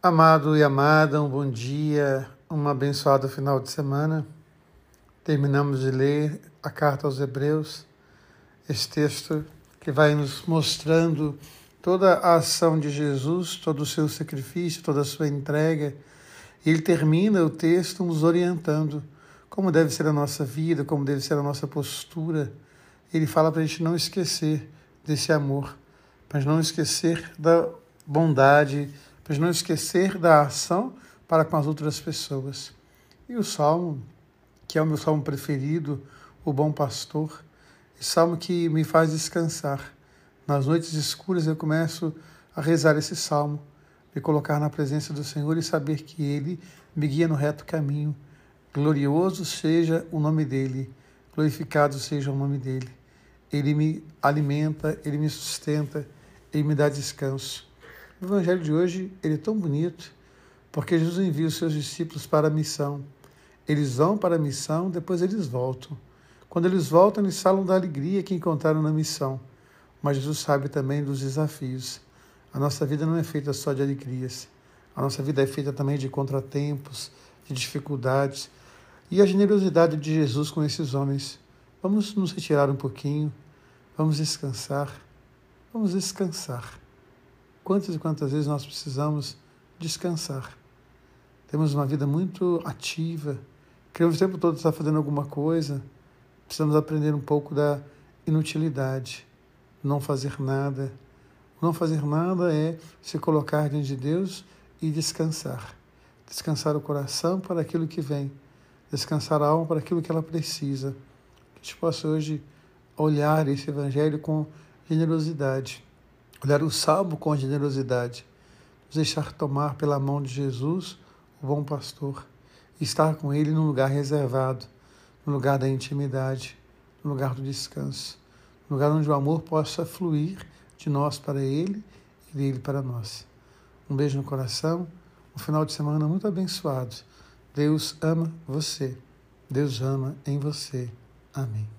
Amado e amada, um bom dia, um abençoado final de semana. Terminamos de ler a carta aos Hebreus, esse texto que vai nos mostrando toda a ação de Jesus, todo o seu sacrifício, toda a sua entrega. E ele termina o texto nos orientando como deve ser a nossa vida, como deve ser a nossa postura. Ele fala para a gente não esquecer desse amor, para não esquecer da bondade mas não esquecer da ação para com as outras pessoas. E o salmo, que é o meu salmo preferido, o bom pastor, e salmo que me faz descansar. Nas noites escuras eu começo a rezar esse salmo, me colocar na presença do Senhor e saber que Ele me guia no reto caminho. Glorioso seja o nome dEle, glorificado seja o nome dEle. Ele me alimenta, Ele me sustenta, Ele me dá descanso. O evangelho de hoje ele é tão bonito porque Jesus envia os seus discípulos para a missão. Eles vão para a missão, depois eles voltam. Quando eles voltam, eles falam da alegria que encontraram na missão. Mas Jesus sabe também dos desafios. A nossa vida não é feita só de alegrias. A nossa vida é feita também de contratempos, de dificuldades. E a generosidade de Jesus com esses homens. Vamos nos retirar um pouquinho, vamos descansar, vamos descansar. Quantas e quantas vezes nós precisamos descansar? Temos uma vida muito ativa, queremos o tempo todo estar fazendo alguma coisa, precisamos aprender um pouco da inutilidade, não fazer nada. Não fazer nada é se colocar diante de Deus e descansar. Descansar o coração para aquilo que vem, descansar a alma para aquilo que ela precisa. Que a gente possa hoje olhar esse Evangelho com generosidade olhar o salmo com generosidade, nos deixar tomar pela mão de Jesus, o bom pastor, e estar com Ele num lugar reservado, no lugar da intimidade, no lugar do descanso, no lugar onde o amor possa fluir de nós para Ele e dele para nós. Um beijo no coração, um final de semana muito abençoado. Deus ama você, Deus ama em você. Amém.